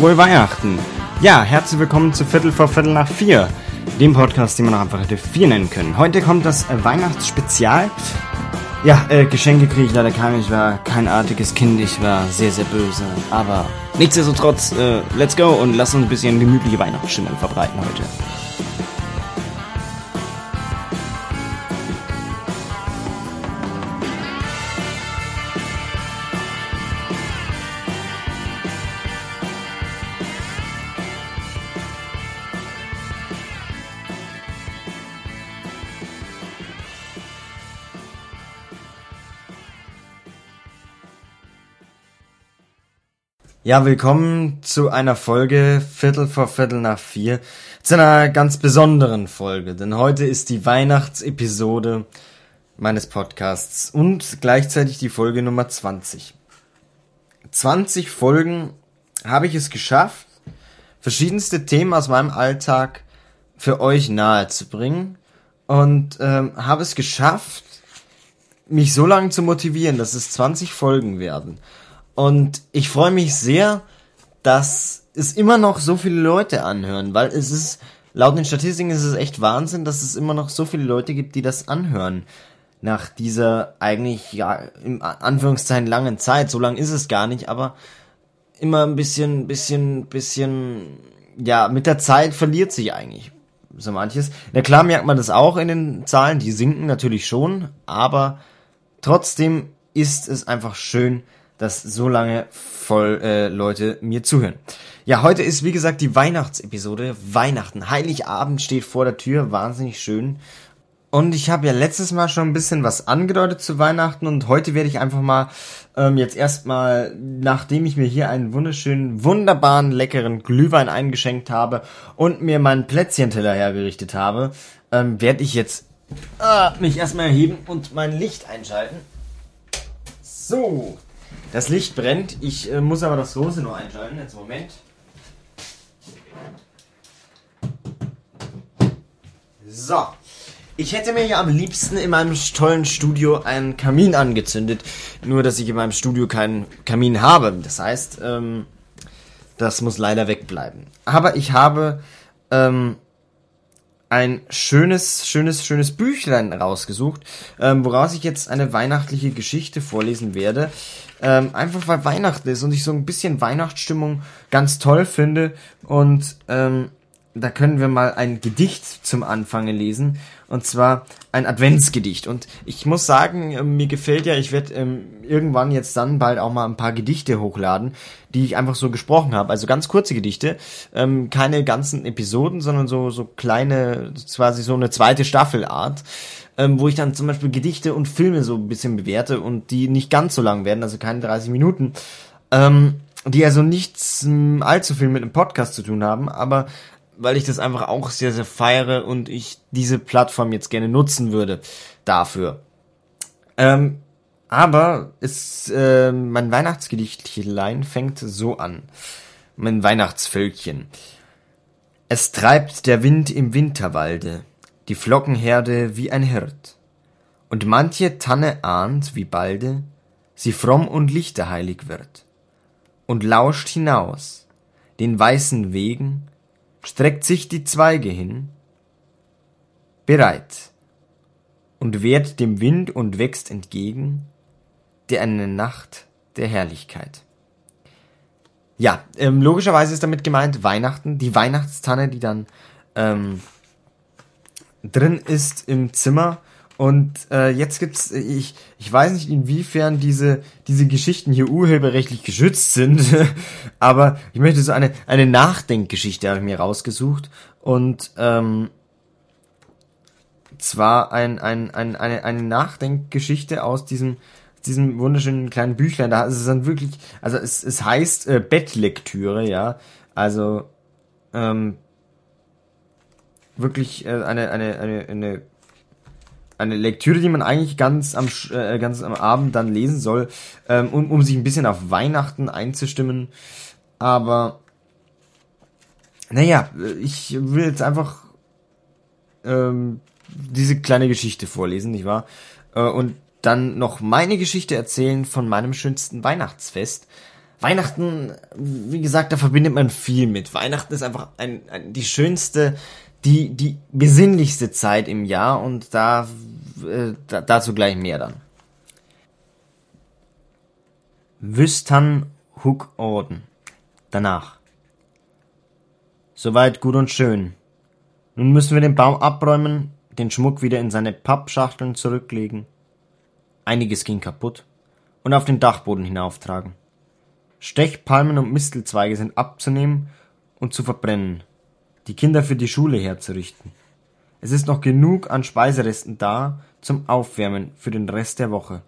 Frohe Weihnachten! Ja, herzlich willkommen zu Viertel vor Viertel nach vier, dem Podcast, den man auch einfach hätte vier nennen können. Heute kommt das äh, Weihnachtsspezial. Ja, äh, Geschenke kriege ich leider keine. Ich war kein artiges Kind, ich war sehr, sehr böse. Aber nichtsdestotrotz, äh, let's go und lass uns ein bisschen gemütliche Weihnachtsstimmung verbreiten heute. Ja, willkommen zu einer Folge Viertel vor Viertel nach vier. Zu einer ganz besonderen Folge, denn heute ist die Weihnachtsepisode meines Podcasts und gleichzeitig die Folge Nummer 20. 20 Folgen habe ich es geschafft, verschiedenste Themen aus meinem Alltag für euch nahe zu bringen und ähm, habe es geschafft, mich so lange zu motivieren, dass es 20 Folgen werden. Und ich freue mich sehr, dass es immer noch so viele Leute anhören, weil es ist, laut den Statistiken ist es echt Wahnsinn, dass es immer noch so viele Leute gibt, die das anhören. Nach dieser eigentlich, ja, im Anführungszeichen langen Zeit. So lang ist es gar nicht, aber immer ein bisschen, bisschen, bisschen, ja, mit der Zeit verliert sich eigentlich so manches. Na klar merkt man das auch in den Zahlen, die sinken natürlich schon, aber trotzdem ist es einfach schön, dass so lange voll äh, Leute mir zuhören. Ja, heute ist wie gesagt die Weihnachtsepisode. Weihnachten, Heiligabend steht vor der Tür, wahnsinnig schön. Und ich habe ja letztes Mal schon ein bisschen was angedeutet zu Weihnachten und heute werde ich einfach mal ähm, jetzt erstmal, nachdem ich mir hier einen wunderschönen, wunderbaren, leckeren Glühwein eingeschenkt habe und mir meinen Plätzchenteller hergerichtet habe, ähm, werde ich jetzt äh, mich erstmal erheben und mein Licht einschalten. So, das Licht brennt. Ich äh, muss aber das große nur einschalten. Jetzt Moment. So. Ich hätte mir ja am liebsten in meinem tollen Studio einen Kamin angezündet. Nur, dass ich in meinem Studio keinen Kamin habe. Das heißt, ähm, das muss leider wegbleiben. Aber ich habe ähm, ein schönes, schönes, schönes Büchlein rausgesucht, ähm, woraus ich jetzt eine weihnachtliche Geschichte vorlesen werde. Ähm, einfach weil Weihnachten ist und ich so ein bisschen Weihnachtsstimmung ganz toll finde. Und ähm, da können wir mal ein Gedicht zum Anfang lesen. Und zwar ein Adventsgedicht. Und ich muss sagen, äh, mir gefällt ja, ich werde ähm, irgendwann jetzt dann bald auch mal ein paar Gedichte hochladen, die ich einfach so gesprochen habe. Also ganz kurze Gedichte. Ähm, keine ganzen Episoden, sondern so, so kleine, quasi so eine zweite Staffelart ähm, wo ich dann zum Beispiel Gedichte und Filme so ein bisschen bewerte und die nicht ganz so lang werden, also keine 30 Minuten, ähm, die also nichts ähm, allzu viel mit einem Podcast zu tun haben, aber weil ich das einfach auch sehr, sehr feiere und ich diese Plattform jetzt gerne nutzen würde dafür. Ähm, aber es, äh, mein Weihnachtsgedichtlein fängt so an. Mein Weihnachtsvölkchen. Es treibt der Wind im Winterwalde die Flockenherde wie ein Hirt. Und manche Tanne ahnt, wie balde sie fromm und lichterheilig wird. Und lauscht hinaus, den weißen Wegen, streckt sich die Zweige hin, bereit, und wehrt dem Wind und wächst entgegen, der eine Nacht der Herrlichkeit. Ja, ähm, logischerweise ist damit gemeint Weihnachten, die Weihnachtstanne, die dann ähm, drin ist im Zimmer. Und äh, jetzt gibt's, ich, ich weiß nicht, inwiefern diese, diese Geschichten hier urheberrechtlich geschützt sind, aber ich möchte so eine, eine Nachdenkgeschichte habe ich mir rausgesucht. Und ähm, zwar ein, ein, ein, eine, eine Nachdenkgeschichte aus diesem, diesem wunderschönen kleinen Büchlein. Da ist es dann wirklich, also es, es heißt äh, Bettlektüre, ja. Also ähm, wirklich äh, eine, eine, eine, eine, eine Lektüre, die man eigentlich ganz am, äh, ganz am Abend dann lesen soll, ähm, um, um sich ein bisschen auf Weihnachten einzustimmen. Aber naja, ich will jetzt einfach ähm, diese kleine Geschichte vorlesen, nicht wahr? Äh, und dann noch meine Geschichte erzählen von meinem schönsten Weihnachtsfest, Weihnachten, wie gesagt, da verbindet man viel mit. Weihnachten ist einfach ein, ein, die schönste, die, die besinnlichste Zeit im Jahr und da, äh, da dazu gleich mehr dann. Wüstan Hook Orden. Danach. Soweit gut und schön. Nun müssen wir den Baum abräumen, den Schmuck wieder in seine Pappschachteln zurücklegen. Einiges ging kaputt und auf den Dachboden hinauftragen. Stechpalmen und Mistelzweige sind abzunehmen und zu verbrennen, die Kinder für die Schule herzurichten. Es ist noch genug an Speiseresten da zum Aufwärmen für den Rest der Woche.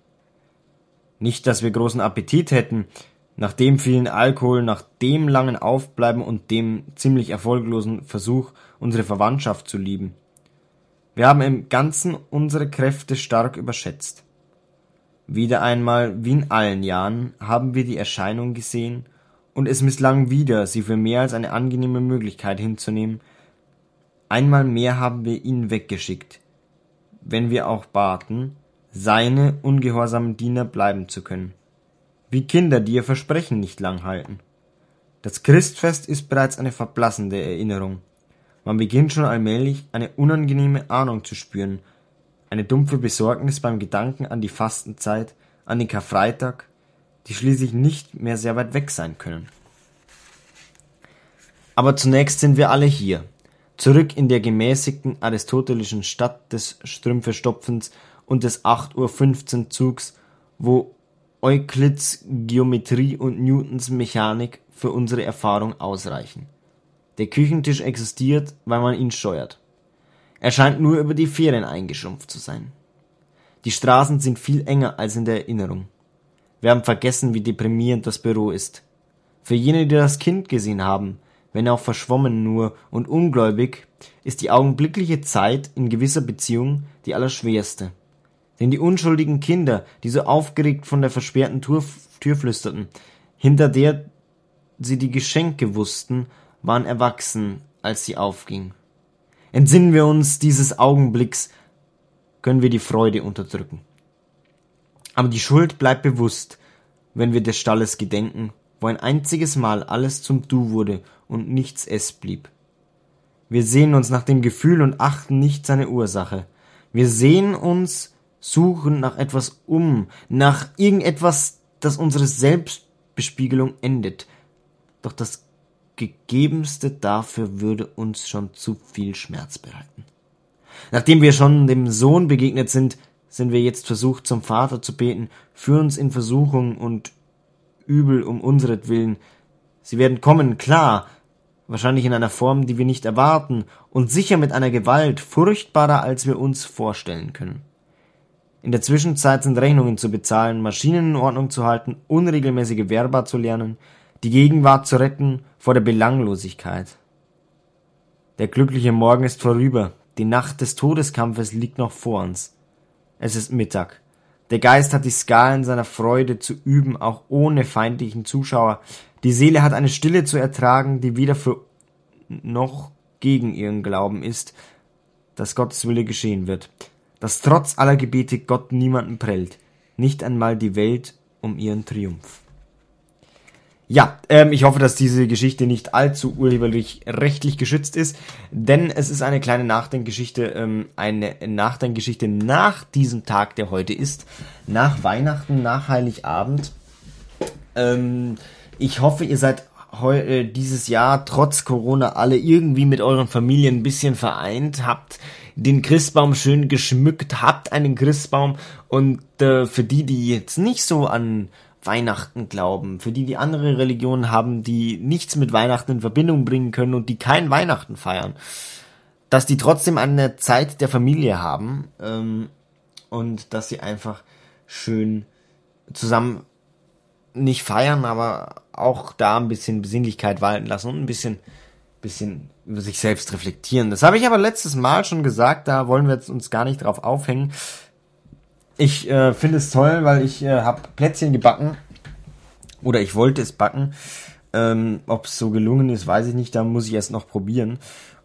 Nicht, dass wir großen Appetit hätten, nach dem vielen Alkohol, nach dem langen Aufbleiben und dem ziemlich erfolglosen Versuch, unsere Verwandtschaft zu lieben. Wir haben im Ganzen unsere Kräfte stark überschätzt. Wieder einmal, wie in allen Jahren, haben wir die Erscheinung gesehen, und es misslang wieder, sie für mehr als eine angenehme Möglichkeit hinzunehmen. Einmal mehr haben wir ihn weggeschickt, wenn wir auch baten, seine ungehorsamen Diener bleiben zu können. Wie Kinder, die ihr Versprechen nicht lang halten. Das Christfest ist bereits eine verblassende Erinnerung. Man beginnt schon allmählich eine unangenehme Ahnung zu spüren, eine dumpfe Besorgnis beim Gedanken an die Fastenzeit, an den Karfreitag, die schließlich nicht mehr sehr weit weg sein können. Aber zunächst sind wir alle hier, zurück in der gemäßigten aristotelischen Stadt des Strümpfestopfens und des 8.15 Uhr Zugs, wo Euklids Geometrie und Newtons Mechanik für unsere Erfahrung ausreichen. Der Küchentisch existiert, weil man ihn steuert. Er scheint nur über die Ferien eingeschrumpft zu sein. Die Straßen sind viel enger als in der Erinnerung. Wir haben vergessen, wie deprimierend das Büro ist. Für jene, die das Kind gesehen haben, wenn auch verschwommen nur und ungläubig, ist die augenblickliche Zeit in gewisser Beziehung die allerschwerste. Denn die unschuldigen Kinder, die so aufgeregt von der versperrten Tür, Tür flüsterten, hinter der sie die Geschenke wussten, waren erwachsen, als sie aufging. Entsinnen wir uns dieses Augenblicks, können wir die Freude unterdrücken. Aber die Schuld bleibt bewusst, wenn wir des Stalles gedenken, wo ein einziges Mal alles zum Du wurde und nichts es blieb. Wir sehen uns nach dem Gefühl und achten nicht seine Ursache. Wir sehen uns, suchen nach etwas um, nach irgendetwas, das unsere Selbstbespiegelung endet. Doch das Gegebenste dafür würde uns schon zu viel Schmerz bereiten. Nachdem wir schon dem Sohn begegnet sind, sind wir jetzt versucht, zum Vater zu beten, für uns in Versuchung und Übel um unseretwillen. Sie werden kommen, klar, wahrscheinlich in einer Form, die wir nicht erwarten, und sicher mit einer Gewalt furchtbarer, als wir uns vorstellen können. In der Zwischenzeit sind Rechnungen zu bezahlen, Maschinen in Ordnung zu halten, unregelmäßige Verba zu lernen, die Gegenwart zu retten vor der Belanglosigkeit. Der glückliche Morgen ist vorüber, die Nacht des Todeskampfes liegt noch vor uns. Es ist Mittag. Der Geist hat die Skalen seiner Freude zu üben, auch ohne feindlichen Zuschauer. Die Seele hat eine Stille zu ertragen, die weder für noch gegen ihren Glauben ist, dass Gottes Wille geschehen wird. Dass trotz aller Gebete Gott niemanden prellt, nicht einmal die Welt um ihren Triumph. Ja, ähm, ich hoffe, dass diese Geschichte nicht allzu urheberlich rechtlich geschützt ist, denn es ist eine kleine Nachdenkgeschichte, ähm, eine Nachdenkgeschichte nach diesem Tag, der heute ist, nach Weihnachten, nach Heiligabend. Ähm, ich hoffe, ihr seid heu äh, dieses Jahr trotz Corona alle irgendwie mit euren Familien ein bisschen vereint, habt den Christbaum schön geschmückt, habt einen Christbaum und äh, für die, die jetzt nicht so an Weihnachten glauben, für die die andere Religionen haben, die nichts mit Weihnachten in Verbindung bringen können und die kein Weihnachten feiern, dass die trotzdem eine Zeit der Familie haben ähm, und dass sie einfach schön zusammen nicht feiern, aber auch da ein bisschen Besinnlichkeit walten lassen und ein bisschen, bisschen über sich selbst reflektieren. Das habe ich aber letztes Mal schon gesagt, da wollen wir jetzt uns gar nicht drauf aufhängen. Ich äh, finde es toll, weil ich äh, habe Plätzchen gebacken oder ich wollte es backen. Ähm, Ob es so gelungen ist, weiß ich nicht. Da muss ich erst noch probieren.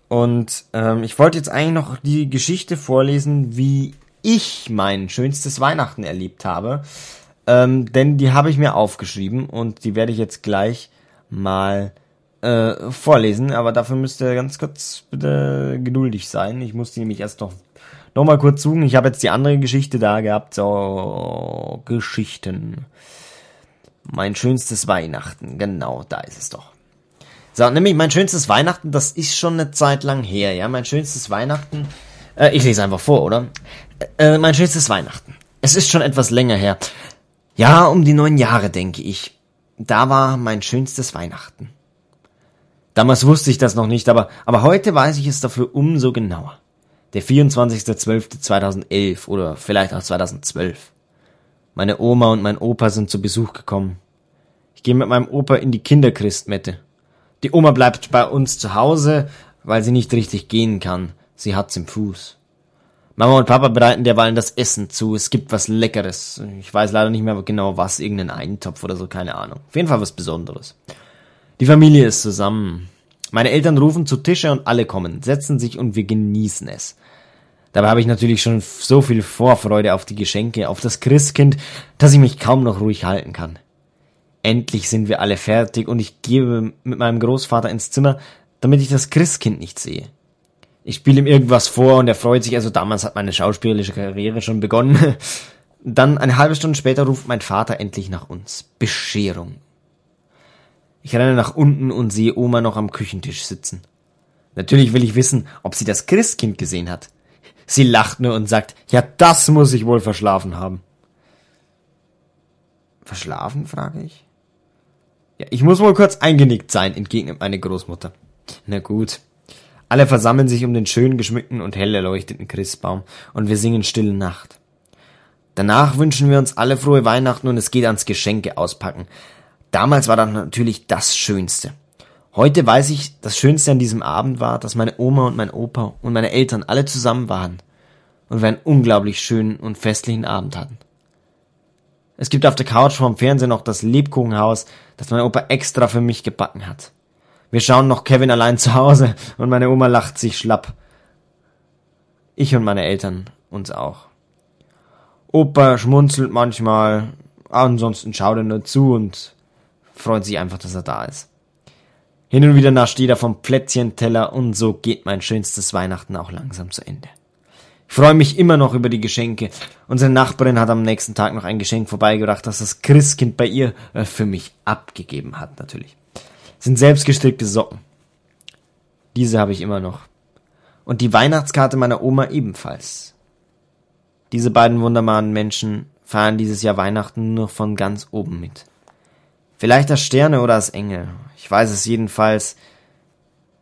Und ähm, ich wollte jetzt eigentlich noch die Geschichte vorlesen, wie ich mein schönstes Weihnachten erlebt habe. ähm, denn die habe ich mir aufgeschrieben und die werde ich jetzt gleich mal äh, vorlesen, aber dafür müsst ihr ganz kurz bitte geduldig sein. Ich muss die nämlich erst noch, noch mal kurz suchen. Ich habe jetzt die andere Geschichte da gehabt, so Geschichten. Mein schönstes Weihnachten, genau, da ist es doch. So, nämlich mein schönstes Weihnachten, das ist schon eine Zeit lang her, ja. Mein schönstes Weihnachten, äh, ich lese einfach vor, oder? Äh, äh, mein schönstes Weihnachten. Es ist schon etwas länger her. Ja, um die neun Jahre, denke ich. Da war mein schönstes Weihnachten. Damals wusste ich das noch nicht, aber, aber heute weiß ich es dafür umso genauer. Der 24.12.2011 oder vielleicht auch 2012. Meine Oma und mein Opa sind zu Besuch gekommen. Ich gehe mit meinem Opa in die Kinderchristmette. Die Oma bleibt bei uns zu Hause, weil sie nicht richtig gehen kann. Sie hat's im Fuß. Mama und Papa bereiten derweilen das Essen zu. Es gibt was Leckeres. Ich weiß leider nicht mehr genau was, irgendeinen Eintopf oder so, keine Ahnung. Auf jeden Fall was Besonderes. Die Familie ist zusammen. Meine Eltern rufen zu Tische und alle kommen, setzen sich und wir genießen es. Dabei habe ich natürlich schon so viel Vorfreude auf die Geschenke, auf das Christkind, dass ich mich kaum noch ruhig halten kann. Endlich sind wir alle fertig und ich gehe mit meinem Großvater ins Zimmer, damit ich das Christkind nicht sehe. Ich spiele ihm irgendwas vor und er freut sich, also damals hat meine schauspielerische Karriere schon begonnen. Dann eine halbe Stunde später ruft mein Vater endlich nach uns. Bescherung. Ich renne nach unten und sehe Oma noch am Küchentisch sitzen. Natürlich will ich wissen, ob sie das Christkind gesehen hat. Sie lacht nur und sagt, ja, das muss ich wohl verschlafen haben. Verschlafen, frage ich. Ja, ich muss wohl kurz eingenickt sein, entgegnet meine Großmutter. Na gut. Alle versammeln sich um den schön geschmückten und hell erleuchteten Christbaum und wir singen Stille Nacht. Danach wünschen wir uns alle frohe Weihnachten und es geht ans Geschenke auspacken. Damals war das natürlich das Schönste. Heute weiß ich, das Schönste an diesem Abend war, dass meine Oma und mein Opa und meine Eltern alle zusammen waren und wir einen unglaublich schönen und festlichen Abend hatten. Es gibt auf der Couch vorm Fernsehen noch das Lebkuchenhaus, das mein Opa extra für mich gebacken hat. Wir schauen noch Kevin allein zu Hause und meine Oma lacht sich schlapp. Ich und meine Eltern uns auch. Opa schmunzelt manchmal, ansonsten schaut er nur zu und freut sich einfach, dass er da ist. Hin und wieder nascht jeder vom Plätzchenteller und so geht mein schönstes Weihnachten auch langsam zu Ende. Ich freue mich immer noch über die Geschenke. Unsere Nachbarin hat am nächsten Tag noch ein Geschenk vorbeigebracht, das das Christkind bei ihr äh, für mich abgegeben hat, natürlich. Das sind selbstgestrickte Socken. Diese habe ich immer noch. Und die Weihnachtskarte meiner Oma ebenfalls. Diese beiden wunderbaren Menschen feiern dieses Jahr Weihnachten nur von ganz oben mit. Vielleicht das Sterne oder das Engel. Ich weiß es jedenfalls,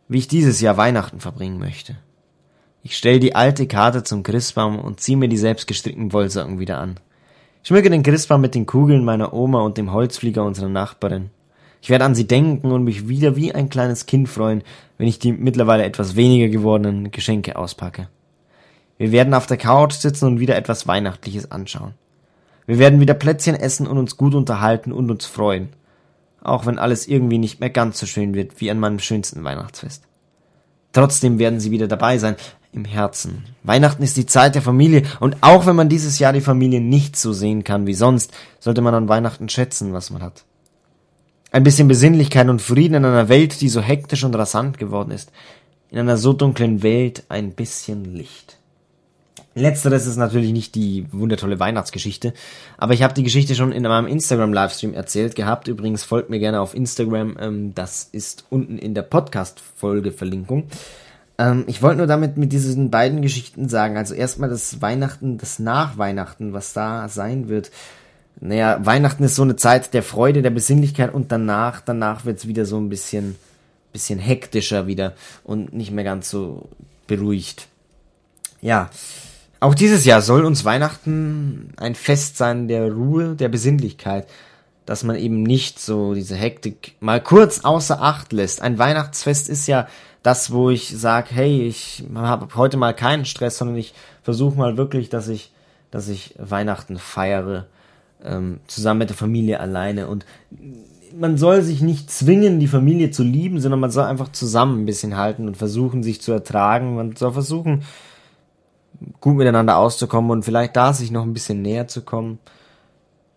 wie ich dieses Jahr Weihnachten verbringen möchte. Ich stell die alte Karte zum Christbaum und zieh mir die selbstgestrickten Wollsocken wieder an. Ich schmücke den Christbaum mit den Kugeln meiner Oma und dem Holzflieger unserer Nachbarin. Ich werde an sie denken und mich wieder wie ein kleines Kind freuen, wenn ich die mittlerweile etwas weniger gewordenen Geschenke auspacke. Wir werden auf der Couch sitzen und wieder etwas Weihnachtliches anschauen. Wir werden wieder Plätzchen essen und uns gut unterhalten und uns freuen. Auch wenn alles irgendwie nicht mehr ganz so schön wird wie an meinem schönsten Weihnachtsfest. Trotzdem werden sie wieder dabei sein, im Herzen. Weihnachten ist die Zeit der Familie und auch wenn man dieses Jahr die Familie nicht so sehen kann wie sonst, sollte man an Weihnachten schätzen, was man hat. Ein bisschen Besinnlichkeit und Frieden in einer Welt, die so hektisch und rasant geworden ist. In einer so dunklen Welt ein bisschen Licht. Letzteres ist natürlich nicht die wundertolle Weihnachtsgeschichte, aber ich habe die Geschichte schon in meinem Instagram-Livestream erzählt gehabt. Übrigens folgt mir gerne auf Instagram, ähm, das ist unten in der Podcast-Folge-Verlinkung. Ähm, ich wollte nur damit mit diesen beiden Geschichten sagen, also erstmal das Weihnachten, das Nachweihnachten, was da sein wird. Naja, Weihnachten ist so eine Zeit der Freude, der Besinnlichkeit und danach, danach wird's wieder so ein bisschen, bisschen hektischer wieder und nicht mehr ganz so beruhigt. Ja, auch dieses Jahr soll uns Weihnachten ein Fest sein der Ruhe, der Besinnlichkeit, dass man eben nicht so diese Hektik mal kurz außer Acht lässt. Ein Weihnachtsfest ist ja das, wo ich sage, hey, ich habe heute mal keinen Stress, sondern ich versuche mal wirklich, dass ich, dass ich Weihnachten feiere, ähm, zusammen mit der Familie alleine. Und man soll sich nicht zwingen, die Familie zu lieben, sondern man soll einfach zusammen ein bisschen halten und versuchen, sich zu ertragen. Man soll versuchen, gut miteinander auszukommen und vielleicht da sich noch ein bisschen näher zu kommen.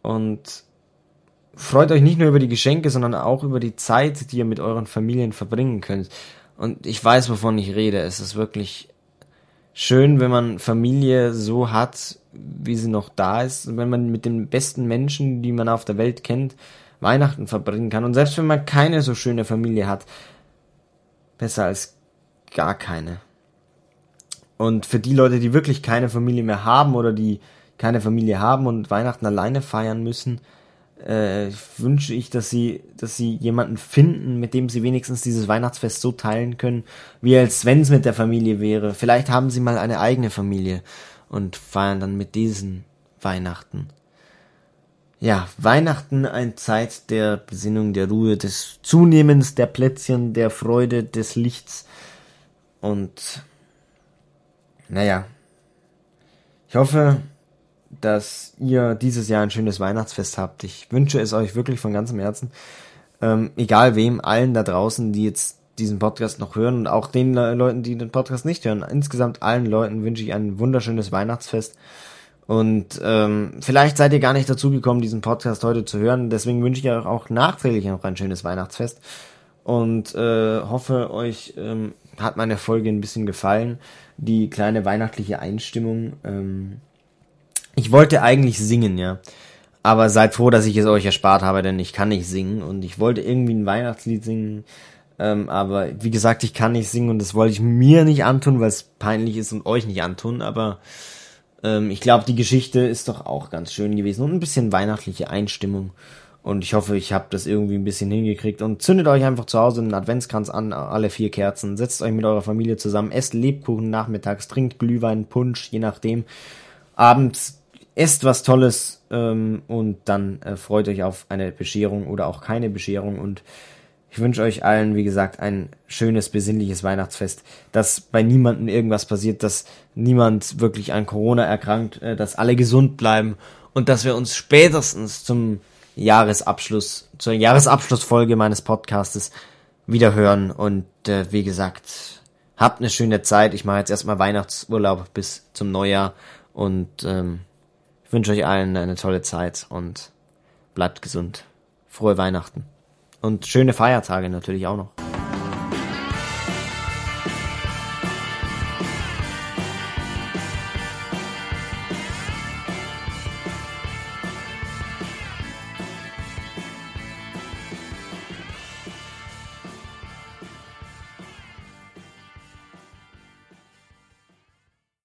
und freut euch nicht nur über die Geschenke, sondern auch über die Zeit, die ihr mit euren Familien verbringen könnt. Und ich weiß, wovon ich rede. Es ist wirklich schön, wenn man Familie so hat, wie sie noch da ist. Und wenn man mit den besten Menschen, die man auf der Welt kennt, Weihnachten verbringen kann. Und selbst wenn man keine so schöne Familie hat, besser als gar keine. Und für die Leute, die wirklich keine Familie mehr haben oder die keine Familie haben und Weihnachten alleine feiern müssen, äh, wünsche ich, dass sie, dass sie jemanden finden, mit dem sie wenigstens dieses Weihnachtsfest so teilen können, wie als wenn es mit der Familie wäre. Vielleicht haben sie mal eine eigene Familie und feiern dann mit diesen Weihnachten. Ja, Weihnachten ein Zeit der Besinnung, der Ruhe, des Zunehmens der Plätzchen, der Freude, des Lichts und naja, ich hoffe, dass ihr dieses Jahr ein schönes Weihnachtsfest habt. Ich wünsche es euch wirklich von ganzem Herzen. Ähm, egal wem, allen da draußen, die jetzt diesen Podcast noch hören und auch den Leuten, die den Podcast nicht hören. Insgesamt allen Leuten wünsche ich ein wunderschönes Weihnachtsfest. Und ähm, vielleicht seid ihr gar nicht dazu gekommen, diesen Podcast heute zu hören. Deswegen wünsche ich euch auch nachträglich noch ein schönes Weihnachtsfest. Und äh, hoffe, euch ähm, hat meine Folge ein bisschen gefallen. Die kleine weihnachtliche Einstimmung. Ähm, ich wollte eigentlich singen, ja. Aber seid froh, dass ich es euch erspart habe, denn ich kann nicht singen. Und ich wollte irgendwie ein Weihnachtslied singen. Ähm, aber wie gesagt, ich kann nicht singen und das wollte ich mir nicht antun, weil es peinlich ist und euch nicht antun. Aber ähm, ich glaube, die Geschichte ist doch auch ganz schön gewesen und ein bisschen weihnachtliche Einstimmung. Und ich hoffe, ich habe das irgendwie ein bisschen hingekriegt. Und zündet euch einfach zu Hause einen Adventskranz an, alle vier Kerzen. Setzt euch mit eurer Familie zusammen, esst Lebkuchen nachmittags, trinkt Glühwein, Punsch, je nachdem. Abends esst was Tolles ähm, und dann äh, freut euch auf eine Bescherung oder auch keine Bescherung. Und ich wünsche euch allen, wie gesagt, ein schönes, besinnliches Weihnachtsfest, dass bei niemandem irgendwas passiert, dass niemand wirklich an Corona erkrankt, äh, dass alle gesund bleiben und dass wir uns spätestens zum Jahresabschluss, zur Jahresabschlussfolge meines Podcastes wieder hören. Und äh, wie gesagt, habt eine schöne Zeit. Ich mache jetzt erstmal Weihnachtsurlaub bis zum Neujahr und ähm, ich wünsche euch allen eine tolle Zeit und bleibt gesund. Frohe Weihnachten. Und schöne Feiertage natürlich auch noch.